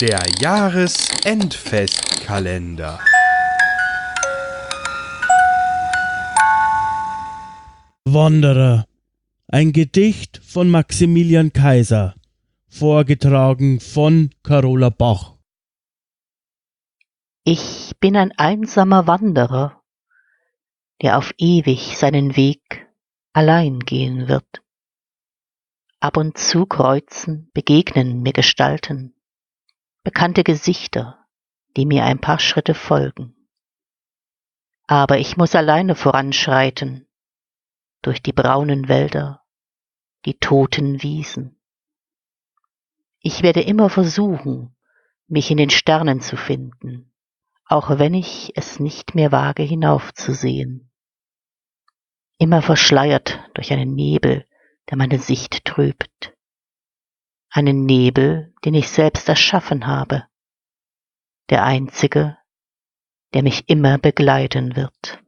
Der Jahresendfestkalender. Wanderer. Ein Gedicht von Maximilian Kaiser. Vorgetragen von Carola Bach. Ich bin ein einsamer Wanderer, der auf ewig seinen Weg allein gehen wird. Ab und zu kreuzen, begegnen mir Gestalten, bekannte Gesichter, die mir ein paar Schritte folgen. Aber ich muss alleine voranschreiten, durch die braunen Wälder, die toten Wiesen. Ich werde immer versuchen, mich in den Sternen zu finden, auch wenn ich es nicht mehr wage hinaufzusehen. Immer verschleiert durch einen Nebel, der meine Sicht trübt. Einen Nebel, den ich selbst erschaffen habe. Der einzige, der mich immer begleiten wird.